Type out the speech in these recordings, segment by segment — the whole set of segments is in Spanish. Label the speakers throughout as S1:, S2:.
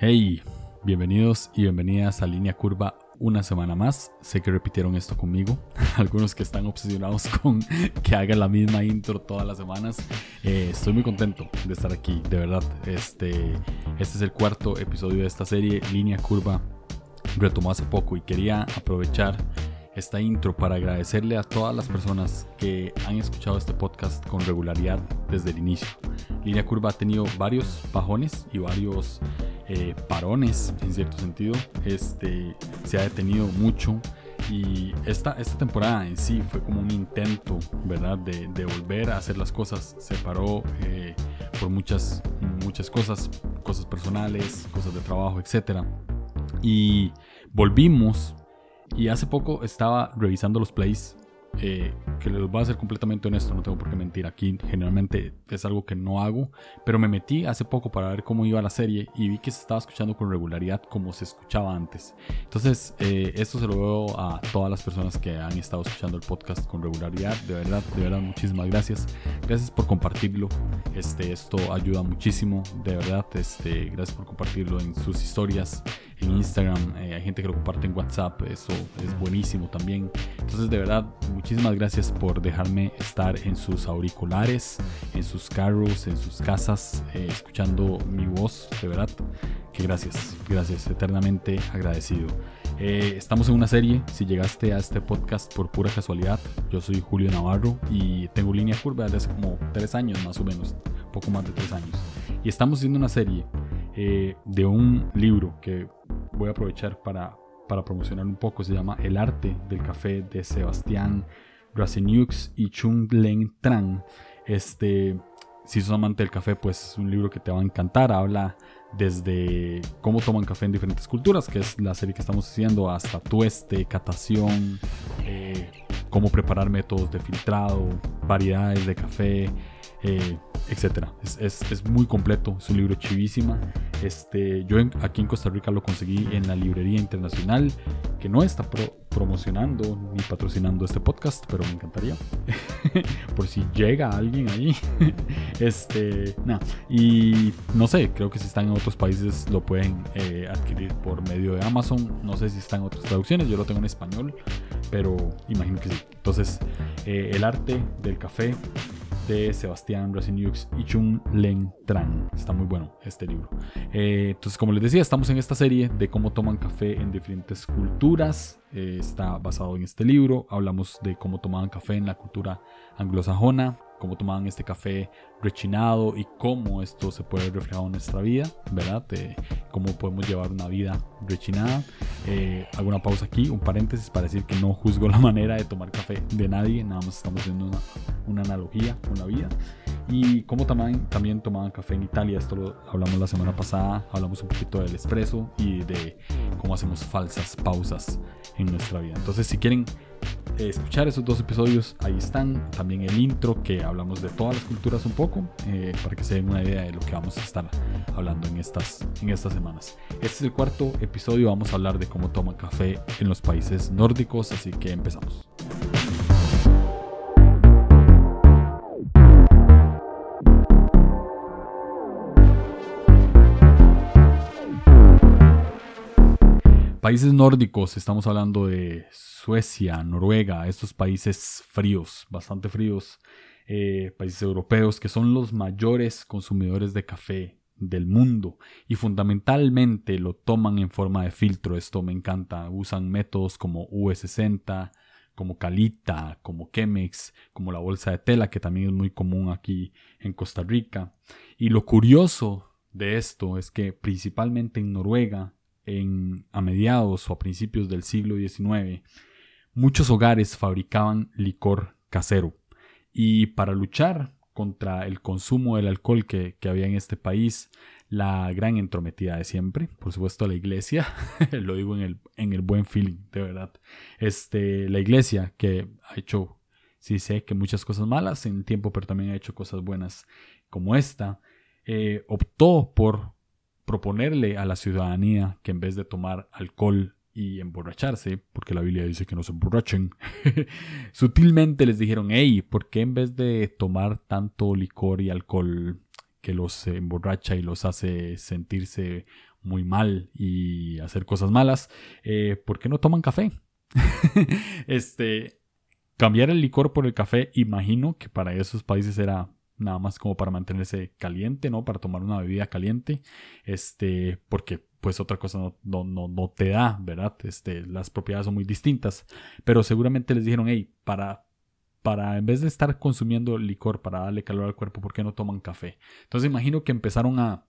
S1: Hey, bienvenidos y bienvenidas a Línea Curva una semana más. Sé que repitieron esto conmigo. Algunos que están obsesionados con que haga la misma intro todas las semanas. Eh, estoy muy contento de estar aquí, de verdad. Este, este es el cuarto episodio de esta serie, Línea Curva. Retomó hace poco y quería aprovechar esta intro para agradecerle a todas las personas que han escuchado este podcast con regularidad desde el inicio. Línea Curva ha tenido varios bajones y varios eh, parones en cierto sentido. Este, se ha detenido mucho y esta, esta temporada en sí fue como un intento, ¿verdad? De, volver a hacer las cosas. Se paró eh, por muchas, muchas cosas, cosas personales, cosas de trabajo, etc. Y volvimos y hace poco estaba revisando los plays eh, que les voy a ser completamente honesto, no tengo por qué mentir aquí, generalmente es algo que no hago, pero me metí hace poco para ver cómo iba la serie y vi que se estaba escuchando con regularidad como se escuchaba antes. Entonces, eh, esto se lo veo a todas las personas que han estado escuchando el podcast con regularidad, de verdad, de verdad, muchísimas gracias. Gracias por compartirlo, este, esto ayuda muchísimo, de verdad, este, gracias por compartirlo en sus historias en Instagram, eh, hay gente que lo comparte en WhatsApp, eso es buenísimo también. Entonces de verdad, muchísimas gracias por dejarme estar en sus auriculares, en sus carros, en sus casas, eh, escuchando mi voz, de verdad. Que gracias, gracias, eternamente agradecido. Eh, estamos en una serie, si llegaste a este podcast por pura casualidad, yo soy Julio Navarro y tengo línea curva desde hace como tres años más o menos, poco más de tres años. Y estamos haciendo una serie de un libro que voy a aprovechar para, para promocionar un poco. Se llama El arte del café de Sebastián Rasenux y Chung Leng Tran. Este, si sos amante del café, pues es un libro que te va a encantar. Habla desde cómo toman café en diferentes culturas, que es la serie que estamos haciendo, hasta tueste, catación, eh, cómo preparar métodos de filtrado, variedades de café, eh, etcétera. Es, muy completo, es un libro chivísima. Este, yo aquí en Costa Rica lo conseguí en la librería internacional, que no está promocionando ni patrocinando este podcast, pero me encantaría. Por si llega alguien ahí. este, nada. Y no sé, creo que si están en otros países lo pueden eh, adquirir por medio de Amazon. No sé si están en otras traducciones, yo lo tengo en español, pero imagino que sí. Entonces, eh, el arte del café de Sebastián Rasinux y Chung Len Tran. Está muy bueno este libro. Eh, entonces, como les decía, estamos en esta serie de cómo toman café en diferentes culturas. Eh, está basado en este libro. Hablamos de cómo tomaban café en la cultura anglosajona, cómo tomaban este café rechinado y cómo esto se puede reflejar en nuestra vida, ¿verdad? cómo podemos llevar una vida rechinada. Eh, hago una pausa aquí, un paréntesis para decir que no juzgo la manera de tomar café de nadie, nada más estamos haciendo una, una analogía con la vida. Y cómo también, también tomaban café en Italia, esto lo hablamos la semana pasada, hablamos un poquito del espresso y de cómo hacemos falsas pausas en nuestra vida. Entonces, si quieren escuchar esos dos episodios, ahí están. También el intro que hablamos de todas las culturas un poco, eh, para que se den una idea de lo que vamos a estar hablando en estas, en estas semanas. Este es el cuarto episodio, vamos a hablar de cómo toman café en los países nórdicos, así que empezamos. Países nórdicos, estamos hablando de Suecia, Noruega, estos países fríos, bastante fríos, eh, países europeos que son los mayores consumidores de café del mundo y fundamentalmente lo toman en forma de filtro. Esto me encanta. Usan métodos como U60, como Calita, como Chemex, como la bolsa de tela, que también es muy común aquí en Costa Rica. Y lo curioso de esto es que principalmente en Noruega, a mediados o a principios del siglo XIX, muchos hogares fabricaban licor casero. Y para luchar contra el consumo del alcohol que, había en este país, la gran entrometida de siempre, por supuesto la iglesia, lo digo en el, en el buen feeling, de verdad. Este, la iglesia que ha hecho, sí sé que muchas cosas malas en el tiempo, pero también ha hecho cosas buenas como esta, eh, optó por proponerle a la ciudadanía que en vez de tomar alcohol y emborracharse, porque la Biblia dice que no se emborrachen, sutilmente les dijeron, hey, ¿por qué en vez de tomar tanto licor y alcohol que los emborracha y los hace sentirse muy mal y hacer cosas malas, eh, ¿por qué no toman café? este, cambiar el licor por el café, imagino que para esos países era nada más como para mantenerse caliente, ¿no? Para tomar una bebida caliente, este, porque pues otra cosa no, no, no, no te da, ¿verdad? Este, las propiedades son muy distintas, pero seguramente les dijeron, hey, para, para en vez de estar consumiendo licor para darle calor al cuerpo, ¿por qué no toman café? Entonces imagino que empezaron a,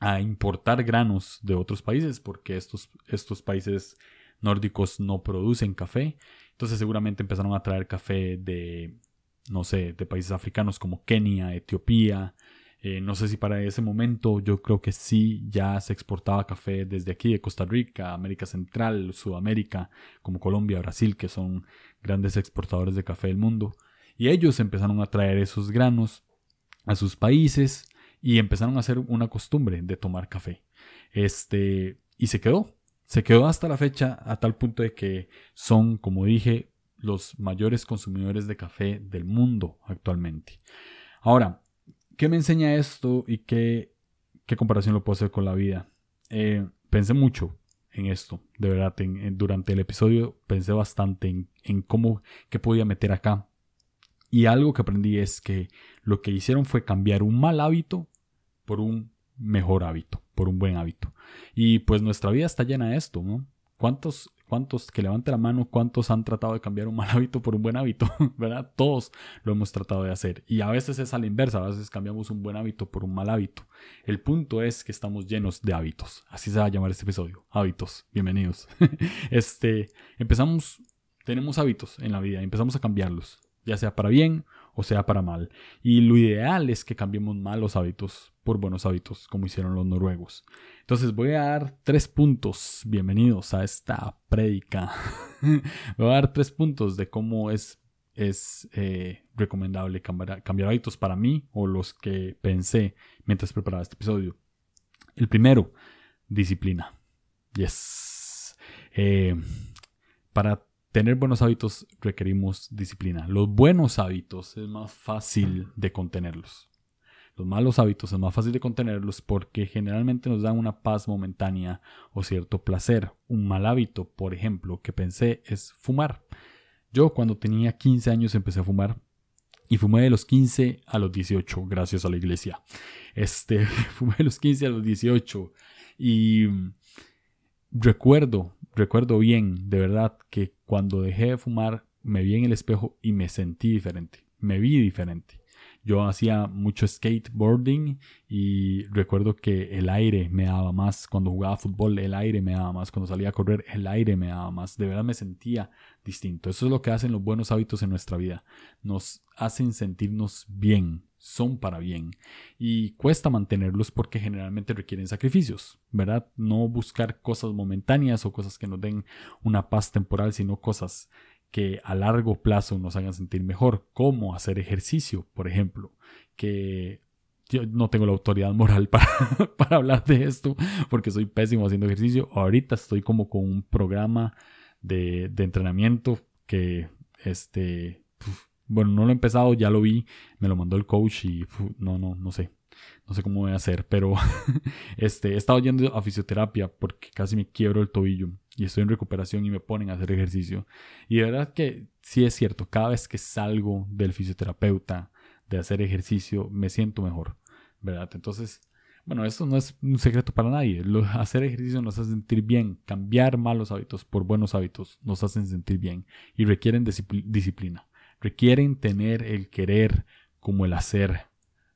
S1: a importar granos de otros países, porque estos, estos países nórdicos no producen café, entonces seguramente empezaron a traer café de no sé, de países africanos como Kenia, Etiopía. Eh, no sé si para ese momento yo creo que sí ya se exportaba café desde aquí, de Costa Rica, América Central, Sudamérica, como Colombia, Brasil, que son grandes exportadores de café del mundo. Y ellos empezaron a traer esos granos a sus países y empezaron a hacer una costumbre de tomar café. Este, y se quedó. Se quedó hasta la fecha a tal punto de que son, como dije, los mayores consumidores de café del mundo actualmente. Ahora, ¿qué me enseña esto y qué, qué comparación lo puedo hacer con la vida? Eh, pensé mucho en esto, de verdad, durante el episodio pensé bastante en, en cómo, qué podía meter acá. Y algo que aprendí es que lo que hicieron fue cambiar un mal hábito por un mejor hábito, por un buen hábito. Y pues nuestra vida está llena de esto, ¿no? ¿Cuántos ¿Cuántos, que levante la mano, cuántos han tratado de cambiar un mal hábito por un buen hábito? ¿Verdad? Todos lo hemos tratado de hacer. Y a veces es a la inversa, a veces cambiamos un buen hábito por un mal hábito. El punto es que estamos llenos de hábitos. Así se va a llamar este episodio. Hábitos. Bienvenidos. este, empezamos, tenemos hábitos en la vida, empezamos a cambiarlos, ya sea para bien o sea para mal. Y lo ideal es que cambiemos malos hábitos por buenos hábitos, como hicieron los noruegos. Entonces voy a dar tres puntos. Bienvenidos a esta prédica. voy a dar tres puntos de cómo es, es eh, recomendable cambiar, cambiar hábitos para mí o los que pensé mientras preparaba este episodio. El primero, disciplina. Yes. Eh, para tener buenos hábitos requerimos disciplina. Los buenos hábitos es más fácil de contenerlos. Los malos hábitos es más fácil de contenerlos porque generalmente nos dan una paz momentánea o cierto placer. Un mal hábito, por ejemplo, que pensé es fumar. Yo cuando tenía 15 años empecé a fumar y fumé de los 15 a los 18, gracias a la iglesia. Este, fumé de los 15 a los 18 y recuerdo recuerdo bien, de verdad, que cuando dejé de fumar me vi en el espejo y me sentí diferente, me vi diferente. Yo hacía mucho skateboarding y recuerdo que el aire me daba más. Cuando jugaba fútbol, el aire me daba más. Cuando salía a correr, el aire me daba más. De verdad me sentía distinto. Eso es lo que hacen los buenos hábitos en nuestra vida. Nos hacen sentirnos bien, son para bien. Y cuesta mantenerlos porque generalmente requieren sacrificios, ¿verdad? No buscar cosas momentáneas o cosas que nos den una paz temporal, sino cosas que a largo plazo nos hagan sentir mejor, como hacer ejercicio, por ejemplo, que yo no tengo la autoridad moral para, para hablar de esto porque soy pésimo haciendo ejercicio. Ahorita estoy como con un programa de, de entrenamiento que, este, bueno, no lo he empezado, ya lo vi, me lo mandó el coach y no, no, no sé. No sé cómo voy a hacer, pero este, he estado yendo a fisioterapia porque casi me quiebro el tobillo y estoy en recuperación y me ponen a hacer ejercicio. Y de verdad que sí es cierto, cada vez que salgo del fisioterapeuta de hacer ejercicio, me siento mejor, ¿verdad? Entonces, bueno, esto no es un secreto para nadie. hacer ejercicio nos hace sentir bien. Cambiar malos hábitos por buenos hábitos nos hacen sentir bien y requieren disciplina. Requieren tener el querer como el hacer.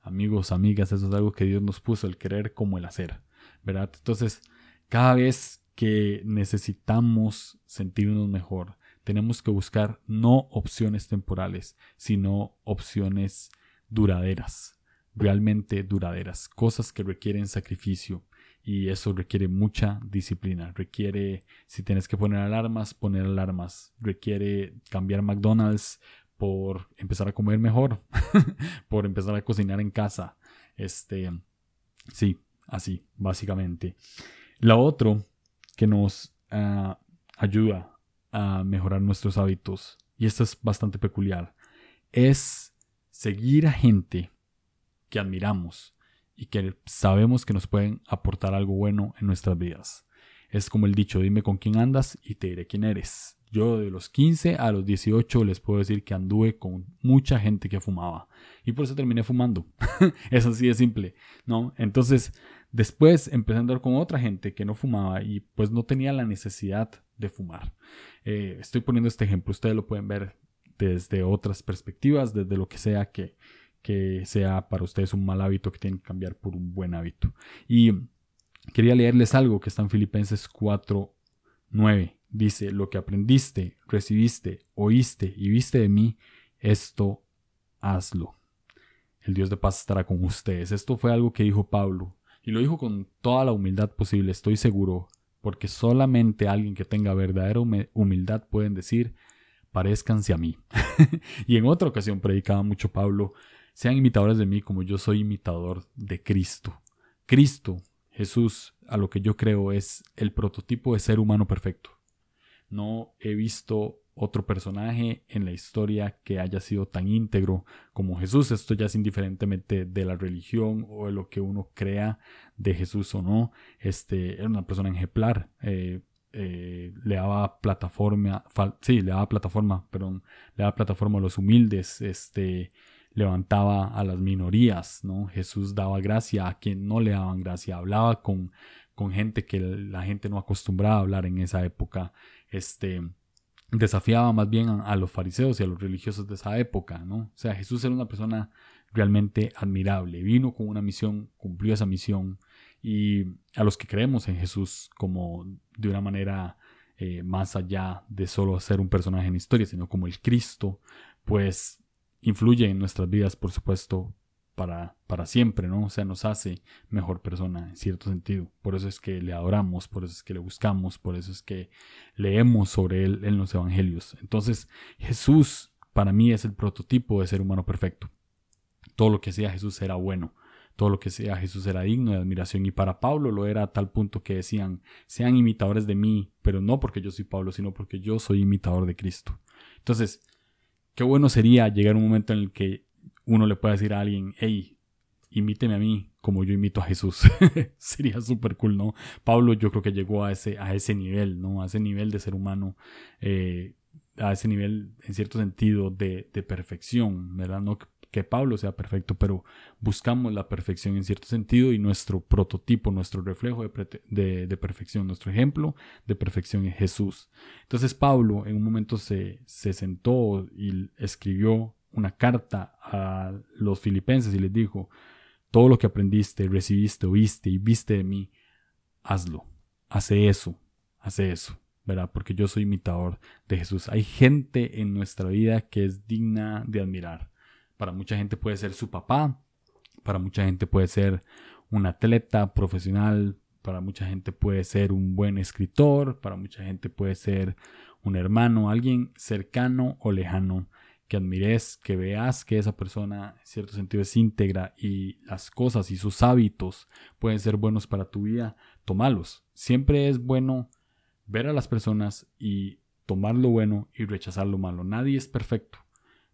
S1: Amigos, amigas, eso es algo que Dios nos puso, el querer como el hacer, ¿verdad? Entonces, cada vez que necesitamos sentirnos mejor. Tenemos que buscar no opciones temporales, sino opciones duraderas, realmente duraderas, cosas que requieren sacrificio y eso requiere mucha disciplina, requiere, si tienes que poner alarmas, poner alarmas, requiere cambiar McDonald's por empezar a comer mejor, por empezar a cocinar en casa, este, sí, así, básicamente. La otro que nos ah, ayuda a mejorar nuestros hábitos, y esto es bastante peculiar, es seguir a gente que admiramos y que sabemos que nos pueden aportar algo bueno en nuestras vidas. Es como el dicho, dime con quién andas y te diré quién eres. Yo de los 15 a los 18 les puedo decir que anduve con mucha gente que fumaba y por eso terminé fumando. es así de simple, ¿no? Entonces, después empecé a andar con otra gente que no fumaba y pues no tenía la necesidad de fumar. Eh, estoy poniendo este ejemplo, ustedes lo pueden ver desde otras perspectivas, desde lo que sea que, que sea para ustedes un mal hábito que tienen que cambiar por un buen hábito. Y quería leerles algo que está en Filipenses 4, 9. Dice, lo que aprendiste, recibiste, oíste y viste de mí, esto hazlo. El Dios de paz estará con ustedes. Esto fue algo que dijo Pablo. Y lo dijo con toda la humildad posible, estoy seguro, porque solamente alguien que tenga verdadera humildad pueden decir, parezcanse a mí. y en otra ocasión predicaba mucho Pablo, sean imitadores de mí como yo soy imitador de Cristo. Cristo, Jesús, a lo que yo creo es el prototipo de ser humano perfecto. No he visto otro personaje en la historia que haya sido tan íntegro como Jesús. Esto ya es indiferentemente de la religión o de lo que uno crea de Jesús o no. Este era una persona ejemplar. Eh, eh, le daba plataforma, sí, le daba plataforma, perdón, le daba plataforma a los humildes, este, levantaba a las minorías, ¿no? Jesús daba gracia a quien no le daban gracia, hablaba con, con gente que la gente no acostumbraba a hablar en esa época, este, desafiaba más bien a, los fariseos y a los religiosos de esa época, ¿no? O sea, Jesús era una persona realmente admirable, vino con una misión, cumplió esa misión y a los que creemos en Jesús como de una manera eh, más allá de solo ser un personaje en historia, sino como el Cristo, pues influye en nuestras vidas, por supuesto, para, para siempre, ¿no? O sea, nos hace mejor persona en cierto sentido. Por eso es que le adoramos, por eso es que le buscamos, por eso es que leemos sobre él en los evangelios. Entonces, Jesús para mí es el prototipo de ser humano perfecto. Todo lo que hacía Jesús era bueno. Todo lo que hacía Jesús era digno de admiración. Y para Pablo lo era a tal punto que decían, sean imitadores de mí, pero no porque yo soy Pablo, sino porque yo soy imitador de Cristo. Entonces, qué bueno sería llegar a un momento en el que uno le pueda decir a alguien, hey, imíteme a mí como yo imito a Jesús. Sería súper cool, ¿no? Pablo yo creo que llegó a ese, a ese nivel, ¿no? A ese nivel de ser humano, eh, a ese nivel, en cierto sentido, de, de perfección, ¿verdad? No que Pablo sea perfecto, pero buscamos la perfección en cierto sentido y nuestro prototipo, nuestro reflejo de, de, perfección, nuestro ejemplo de perfección es Jesús. Entonces Pablo en un momento se, se sentó y escribió una carta a los filipenses y les dijo, todo lo que aprendiste, recibiste, oíste y viste de mí, hazlo, hace eso, hace eso, ¿verdad? Porque yo soy imitador de Jesús. Hay gente en nuestra vida que es digna de admirar. Para mucha gente puede ser su papá, para mucha gente puede ser un atleta profesional, para mucha gente puede ser un buen escritor, para mucha gente puede ser un hermano, alguien cercano o lejano que admires, que veas que esa persona en cierto sentido es íntegra y las cosas y sus hábitos pueden ser buenos para tu vida, tomalos. Siempre es bueno ver a las personas y tomar lo bueno y rechazar lo malo. Nadie es perfecto,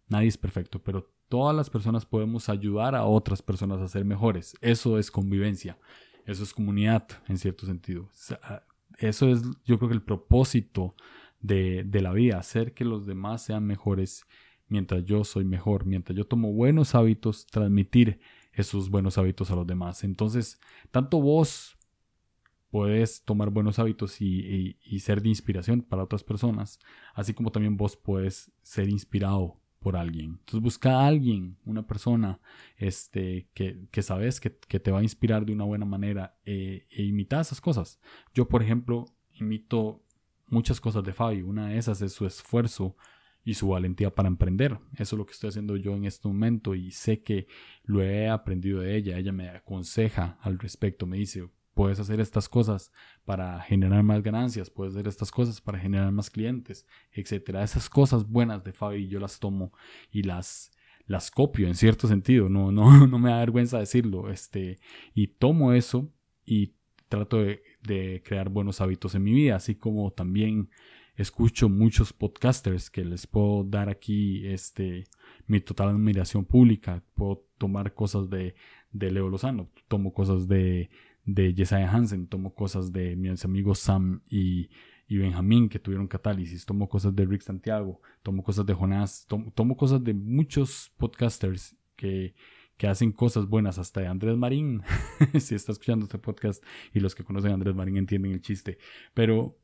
S1: nadie es perfecto, pero todas las personas podemos ayudar a otras personas a ser mejores. Eso es convivencia, eso es comunidad en cierto sentido. Eso es yo creo que el propósito de, de la vida, hacer que los demás sean mejores mientras yo soy mejor, mientras yo tomo buenos hábitos, transmitir esos buenos hábitos a los demás. Entonces, tanto vos puedes tomar buenos hábitos y, ser de inspiración para otras personas, así como también vos puedes ser inspirado por alguien. Entonces busca a alguien, una persona este, que, que sabes que, te va a inspirar de una buena manera eh, e imita esas cosas. Yo, por ejemplo, imito muchas cosas de Fabi. Una de esas es su esfuerzo y su valentía para emprender. Eso es lo que estoy haciendo yo en este momento y sé que lo he aprendido de ella. Ella me aconseja al respecto, me dice, puedes hacer estas cosas para generar más ganancias, puedes hacer estas cosas para generar más clientes, etcétera. Esas cosas buenas de Fabi yo las tomo y las las copio en cierto sentido, no no no me da vergüenza decirlo, este y tomo eso y trato de, de crear buenos hábitos en mi vida, así como también escucho muchos podcasters que les puedo dar aquí este mi total admiración pública. Puedo tomar cosas de, de Leo Lozano, tomo cosas de, de Jesiah Hansen, tomo cosas de mis amigos Sam y, y Benjamín que tuvieron catálisis, tomo cosas de Rick Santiago, tomo cosas de Jonás, tomo, cosas de muchos podcasters que, que hacen cosas buenas, hasta de Andrés Marín, si está escuchando este podcast y los que conocen a Andrés Marín entienden el chiste, pero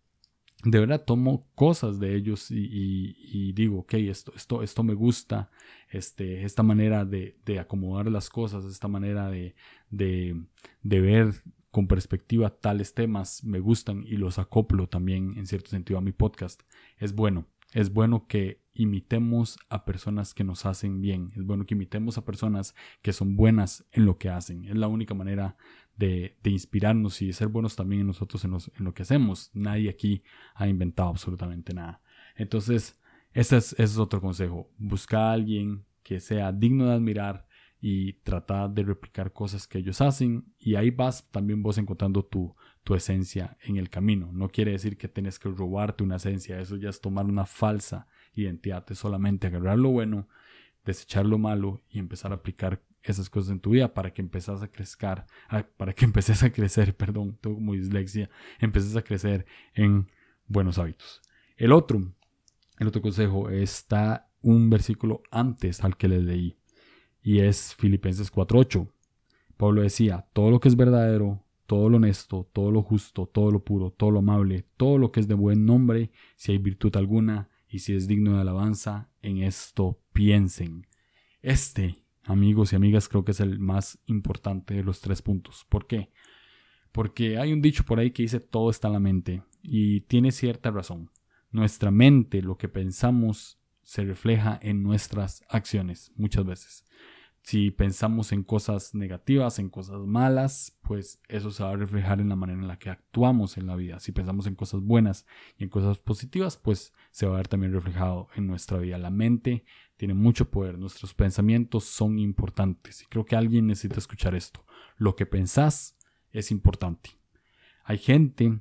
S1: de verdad tomo cosas de ellos y, digo, ok, esto, esto, esto me gusta, este, esta manera de, acomodar las cosas, esta manera de, de, ver con perspectiva tales temas me gustan y los acoplo también en cierto sentido a mi podcast. Es bueno, es bueno que imitemos a personas que nos hacen bien, es bueno que imitemos a personas que son buenas en lo que hacen. Es la única manera de, inspirarnos y de ser buenos también en nosotros en, lo que hacemos. Nadie aquí ha inventado absolutamente nada. Entonces, ese es, otro consejo. Busca a alguien que sea digno de admirar y tratar de replicar cosas que ellos hacen y ahí vas también vos encontrando tu, tu esencia en el camino. No quiere decir que tienes que robarte una esencia, eso ya es tomar una falsa identidad, es solamente agarrar lo bueno, desechar lo malo y empezar a aplicar esas cosas en tu vida para que empezás a crecer, para que empeces a crecer, perdón, tengo como dislexia, empeces a crecer en buenos hábitos. El otro, el otro consejo está un versículo antes al que les leí y es Filipenses 4:8. Pablo decía, todo lo que es verdadero, todo lo honesto, todo lo justo, todo lo puro, todo lo amable, todo lo que es de buen nombre, si hay virtud alguna y si es digno de alabanza, en esto piensen. Este amigos y amigas, creo que es el más importante de los tres puntos. ¿Por qué? Porque hay un dicho por ahí que dice todo está en la mente y tiene cierta razón. Nuestra mente, lo que pensamos, se refleja en nuestras acciones muchas veces. Si pensamos en cosas negativas, en cosas malas, pues eso se va a reflejar en la manera en la que actuamos en la vida. Si pensamos en cosas buenas y en cosas positivas, pues se va a ver también reflejado en nuestra vida. La mente tiene mucho poder, nuestros pensamientos son importantes y creo que alguien necesita escuchar esto. Lo que pensás es importante. Hay gente,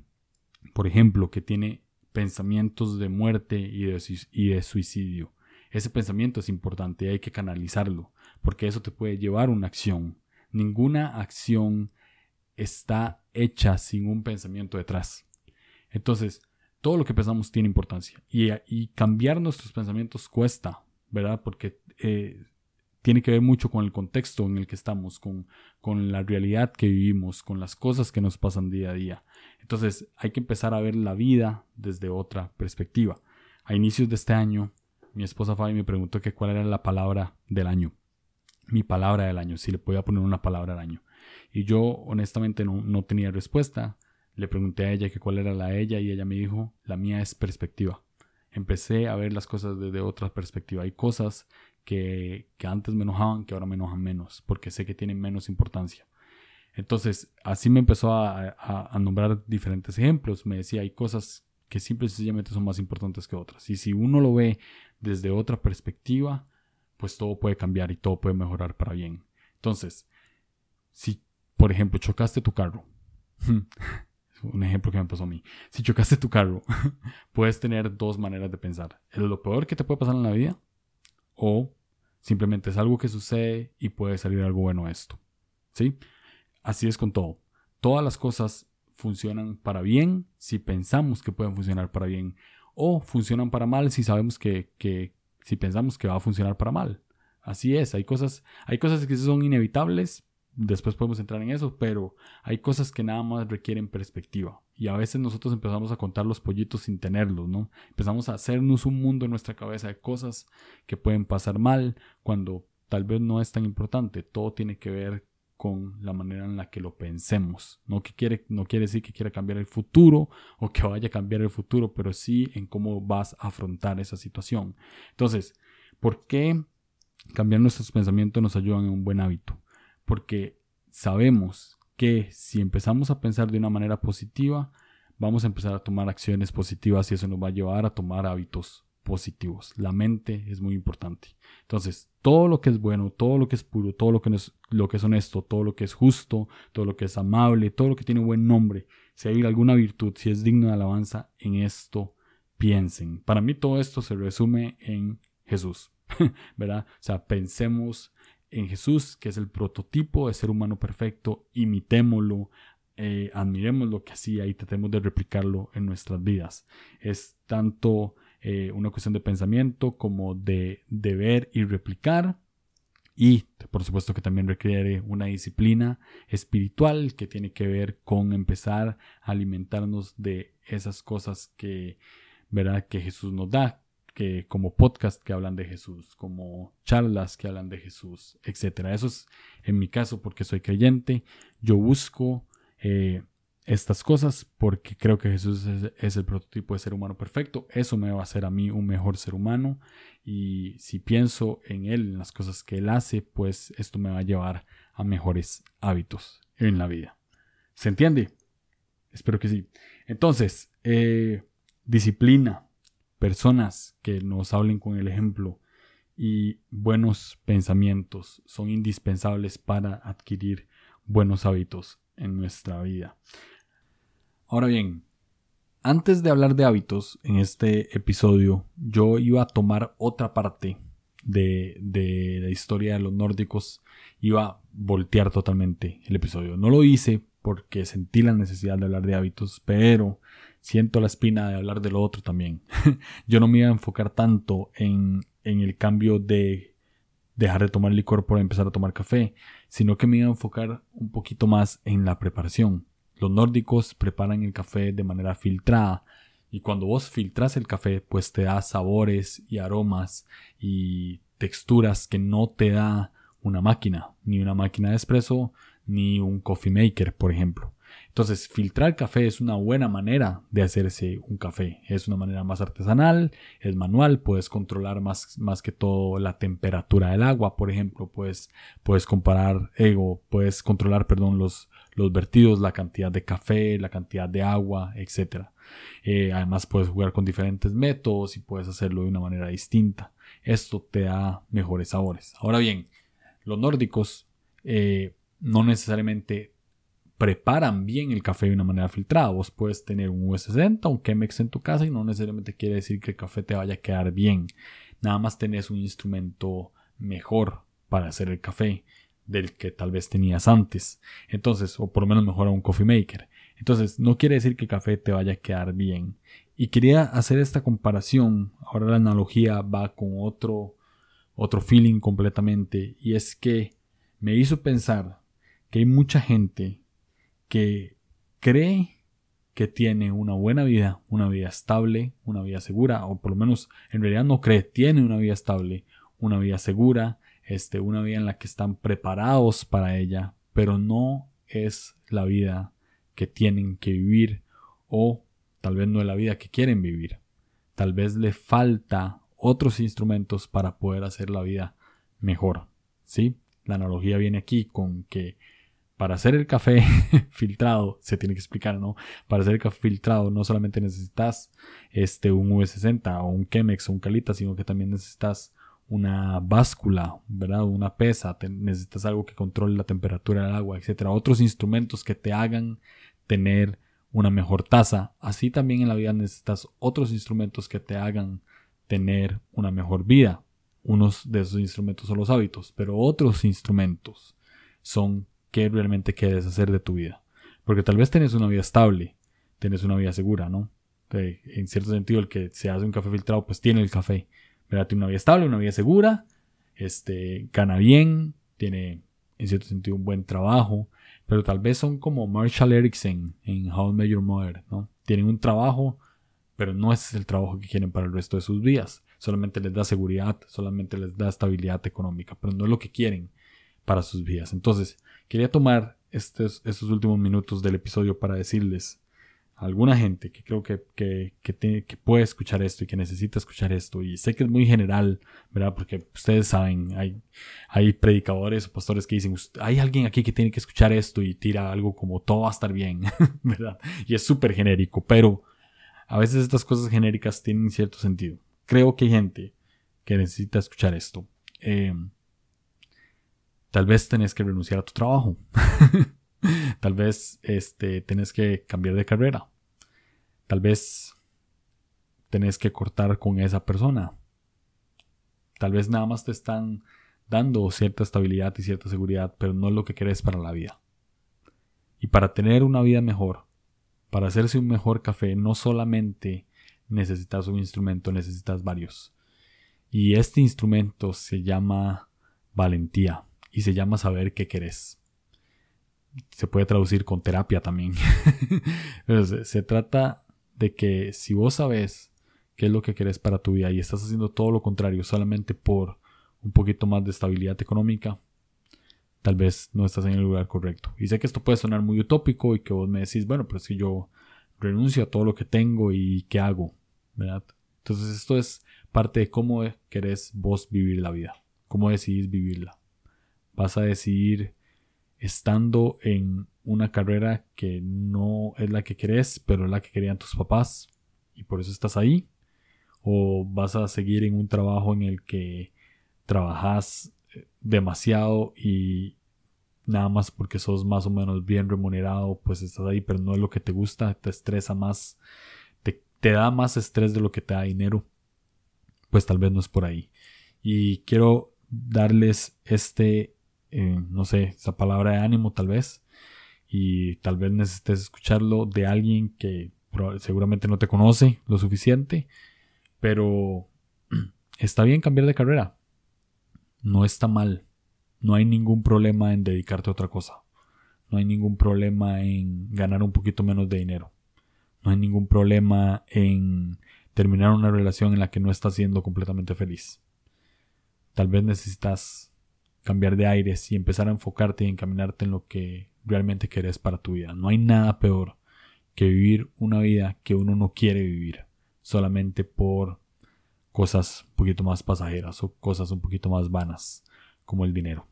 S1: por ejemplo, que tiene pensamientos de muerte y de, suicidio. Ese pensamiento es importante y hay que canalizarlo porque eso te puede llevar a una acción. Ninguna acción está hecha sin un pensamiento detrás. Entonces, todo lo que pensamos tiene importancia y, cambiar nuestros pensamientos cuesta, ¿verdad? Porque eh, tiene que ver mucho con el contexto en el que estamos, con, con la realidad que vivimos, con las cosas que nos pasan día a día. Entonces, hay que empezar a ver la vida desde otra perspectiva. A inicios de este año, mi esposa Fabi me preguntó que cuál era la palabra del año mi palabra del año, si le podía poner una palabra al año. Y yo honestamente no, tenía respuesta. Le pregunté a ella que cuál era la de ella y ella me dijo, la mía es perspectiva. Empecé a ver las cosas desde otra perspectiva. Hay cosas que, antes me enojaban que ahora me enojan menos, porque sé que tienen menos importancia. Entonces, así me empezó a, a, nombrar diferentes ejemplos. Me decía, hay cosas que simple y sencillamente son más importantes que otras. Y si uno lo ve desde otra perspectiva, pues todo puede cambiar y todo puede mejorar para bien. Entonces, si, por ejemplo, chocaste tu carro, un ejemplo que me pasó a mí, si chocaste tu carro, puedes tener dos maneras de pensar. ¿Es lo peor que te puede pasar en la vida? O simplemente es algo que sucede y puede salir algo bueno a esto. ¿Sí? Así es con todo. Todas las cosas funcionan para bien si pensamos que pueden funcionar para bien o funcionan para mal si sabemos que, que, si pensamos que va a funcionar para mal. Así es, hay cosas, hay cosas que son inevitables, después podemos entrar en eso, pero hay cosas que nada más requieren perspectiva. Y a veces nosotros empezamos a contar los pollitos sin tenerlos, ¿no? Empezamos a hacernos un mundo en nuestra cabeza de cosas que pueden pasar mal cuando tal vez no es tan importante. Todo tiene que ver con la manera en la que lo pensemos. No, que quiere, no quiere decir que quiera cambiar el futuro o que vaya a cambiar el futuro, pero sí en cómo vas a afrontar esa situación. Entonces, ¿por qué cambiar nuestros pensamientos nos ayudan en un buen hábito? Porque sabemos que si empezamos a pensar de una manera positiva, vamos a empezar a tomar acciones positivas y eso nos va a llevar a tomar hábitos positivos. La mente es muy importante. Entonces, todo lo que es bueno, todo lo que es puro, todo lo que, es, lo que es honesto, todo lo que es justo, todo lo que es amable, todo lo que tiene buen nombre, si hay alguna virtud, si es digno de alabanza, en esto piensen. Para mí todo esto se resume en Jesús, ¿verdad? O sea, pensemos en Jesús, que es el prototipo de ser humano perfecto, imitémoslo, eh, admiremos lo que hacía y tratemos de replicarlo en nuestras vidas. Es tanto eh, una cuestión de pensamiento como de, de ver y replicar. Y por supuesto que también requiere una disciplina espiritual que tiene que ver con empezar a alimentarnos de esas cosas que, ¿verdad? que Jesús nos da, que como podcast que hablan de Jesús, como charlas que hablan de Jesús, etc. Eso es en mi caso porque soy creyente. Yo busco eh, estas cosas porque creo que Jesús es, el prototipo de ser humano perfecto. Eso me va a hacer a mí un mejor ser humano y si pienso en Él, en las cosas que Él hace, pues esto me va a llevar a mejores hábitos en la vida. ¿Se entiende? Espero que sí. Entonces, eh, disciplina, personas que nos hablen con el ejemplo y buenos pensamientos son indispensables para adquirir buenos hábitos en nuestra vida. Ahora bien, antes de hablar de hábitos en este episodio, yo iba a tomar otra parte de, de, la historia de los nórdicos, iba a voltear totalmente el episodio. No lo hice porque sentí la necesidad de hablar de hábitos, pero siento la espina de hablar de lo otro también. yo no me iba a enfocar tanto en, en el cambio de dejar de tomar licor por empezar a tomar café, sino que me iba a enfocar un poquito más en la preparación. Los nórdicos preparan el café de manera filtrada y cuando vos filtras el café pues te da sabores y aromas y texturas que no te da una máquina, ni una máquina de espresso, ni un coffee maker, por ejemplo. Entonces, filtrar café es una buena manera de hacerse un café. Es una manera más artesanal, es manual, puedes controlar más, más que todo la temperatura del agua, por ejemplo, puedes, puedes comparar, ego, puedes controlar, perdón, los, los vertidos, la cantidad de café, la cantidad de agua, etc. Eh, además, puedes jugar con diferentes métodos y puedes hacerlo de una manera distinta. Esto te da mejores sabores. Ahora bien, los nórdicos eh, no necesariamente preparan bien el café de una manera filtrada. Vos puedes tener un U60, un Chemex en tu casa y no necesariamente quiere decir que el café te vaya a quedar bien. Nada más tenés un instrumento mejor para hacer el café del que tal vez tenías antes. Entonces, o por lo menos mejor a un coffee maker. Entonces, no quiere decir que el café te vaya a quedar bien. Y quería hacer esta comparación. Ahora la analogía va con otro, otro feeling completamente. Y es que me hizo pensar que hay mucha gente que cree que tiene una buena vida, una vida estable, una vida segura, o por lo menos en realidad no cree, tiene una vida estable, una vida segura, este, una vida en la que están preparados para ella, pero no es la vida que tienen que vivir o tal vez no es la vida que quieren vivir. Tal vez le falta otros instrumentos para poder hacer la vida mejor. ¿Sí? La analogía viene aquí con que para hacer el café filtrado, se tiene que explicar, ¿no? Para hacer el café filtrado no solamente necesitas este, un V60 o un Chemex o un Calita, sino que también necesitas una báscula, ¿verdad? Una pesa, necesitas algo que controle la temperatura del agua, etcétera. Otros instrumentos que te hagan tener una mejor taza. Así también en la vida necesitas otros instrumentos que te hagan tener una mejor vida. Unos de esos instrumentos son los hábitos, pero otros instrumentos son qué realmente quieres hacer de tu vida. Porque tal vez tenés una vida estable, tienes una vida segura, ¿no? En cierto sentido, el que se hace un café filtrado, pues tiene el café. ¿verdad? Tiene una vida estable, una vida segura, este, gana bien, tiene en cierto sentido un buen trabajo, pero tal vez son como Marshall Erickson en How I Met Your Mother, ¿no? Tienen un trabajo, pero no es el trabajo que quieren para el resto de sus vidas. Solamente les da seguridad, solamente les da estabilidad económica, pero no es lo que quieren para sus vidas. Entonces, Quería tomar estos, últimos minutos del episodio para decirles a alguna gente que creo que, que, que, puede escuchar esto y que necesita escuchar esto. Y sé que es muy general, ¿verdad? Porque ustedes saben, hay, hay predicadores o pastores que dicen, hay alguien aquí que tiene que escuchar esto y tira algo como todo va a estar bien, ¿verdad? Y es súper genérico, pero a veces estas cosas genéricas tienen cierto sentido. Creo que hay gente que necesita escuchar esto. Eh, Tal vez tenés que renunciar a tu trabajo. Tal vez este, tenés que cambiar de carrera. Tal vez tenés que cortar con esa persona. Tal vez nada más te están dando cierta estabilidad y cierta seguridad, pero no es lo que querés para la vida. Y para tener una vida mejor, para hacerse un mejor café, no solamente necesitas un instrumento, necesitas varios. Y este instrumento se llama valentía y se llama saber qué querés. Se puede traducir con terapia también. se, trata de que si vos sabes qué es lo que querés para tu vida y estás haciendo todo lo contrario solamente por un poquito más de estabilidad económica, tal vez no estás en el lugar correcto. Y sé que esto puede sonar muy utópico y que vos me decís, bueno, pero si yo renuncio a todo lo que tengo y qué hago, ¿verdad? Entonces esto es parte de cómo querés vos vivir la vida, cómo decidís vivirla. Vas a decidir estando en una carrera que no es la que querés, pero es la que querían tus papás y por eso estás ahí. O vas a seguir en un trabajo en el que trabajas eh, demasiado y nada más porque sos más o menos bien remunerado, pues estás ahí, pero no es lo que te gusta, te estresa más, te, da más estrés de lo que te da dinero, pues tal vez no es por ahí. Y quiero darles este, eh, no sé, esa palabra de ánimo tal vez, y tal vez necesites escucharlo de alguien que seguramente no te conoce lo suficiente, pero está bien cambiar de carrera no está mal. No hay ningún problema en dedicarte a otra cosa. No hay ningún problema en ganar un poquito menos de dinero. No hay ningún problema en terminar una relación en la que no estás siendo completamente feliz. Tal vez necesitas cambiar de aires y empezar a enfocarte y encaminarte en lo que realmente querés para tu vida. No hay nada peor que vivir una vida que uno no quiere vivir solamente por cosas un poquito más pasajeras o cosas un poquito más vanas como el dinero.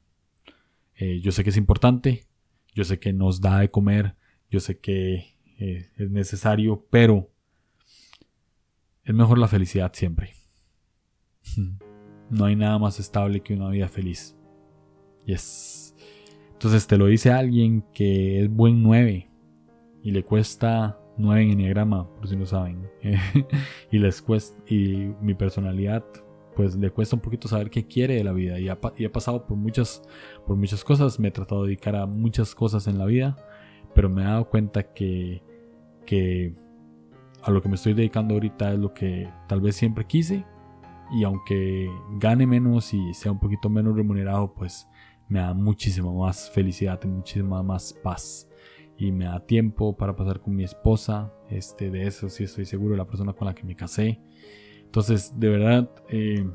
S1: Eh, yo sé que es importante, yo sé que nos da de comer, yo sé que eh, es necesario, pero es mejor la felicidad siempre. No hay nada más estable que una vida feliz. Yes. Entonces te lo dice alguien que es buen 9 y le cuesta 9 en Enneagrama, por si no saben. y les cuesta, y mi personalidad, pues le cuesta un poquito saber qué quiere de la vida. Y, ha, he pasado por muchas, por muchas cosas, me he tratado de dedicar a muchas cosas en la vida, pero me he dado cuenta que, que a lo que me estoy dedicando ahorita es lo que tal vez siempre quise. Y aunque gane menos y sea un poquito menos remunerado, pues me da muchísima más felicidad y muchísima más paz y me da tiempo para pasar con mi esposa. Este, de eso sí estoy seguro, la persona con la que me casé. Entonces, de verdad, eh,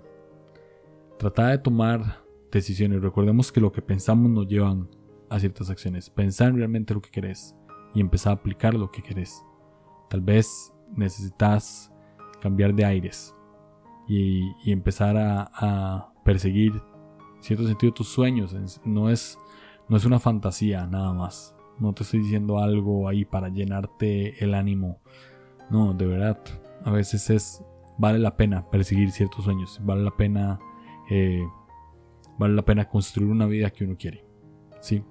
S1: tratar de tomar decisiones. Recordemos que lo que pensamos nos llevan a ciertas acciones. Pensar realmente lo que querés y empezar a aplicar lo que querés. Tal vez necesitas cambiar de aires y, empezar a, a, perseguir, cierto sentido, tus sueños. No es, no es una fantasía nada más. No te estoy diciendo algo ahí para llenarte el ánimo. No, de verdad. A veces es. Vale la pena perseguir ciertos sueños. Vale la pena. Eh, vale la pena construir una vida que uno quiere. ¿Sí?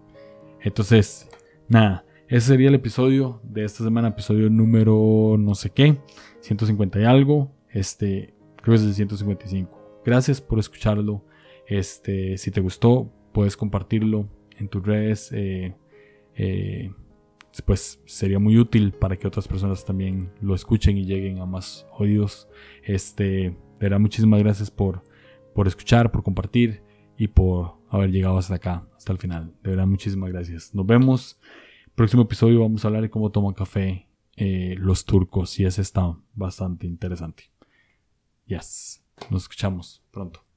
S1: Entonces, nada. Ese sería el episodio de esta semana. Episodio número no sé qué. 150 y algo. Este. Creo que es el 155. Gracias por escucharlo. Este. Si te gustó, puedes compartirlo en tus redes. Eh, eh, pues sería muy útil para que otras personas también lo escuchen y lleguen a más oídos. Este, de verdad, muchísimas gracias por, por escuchar, por compartir y por haber llegado hasta acá, hasta el final. De verdad, muchísimas gracias. Nos vemos. Próximo episodio vamos a hablar de cómo toman café eh, los turcos y ese está bastante interesante. Yes. Nos escuchamos pronto.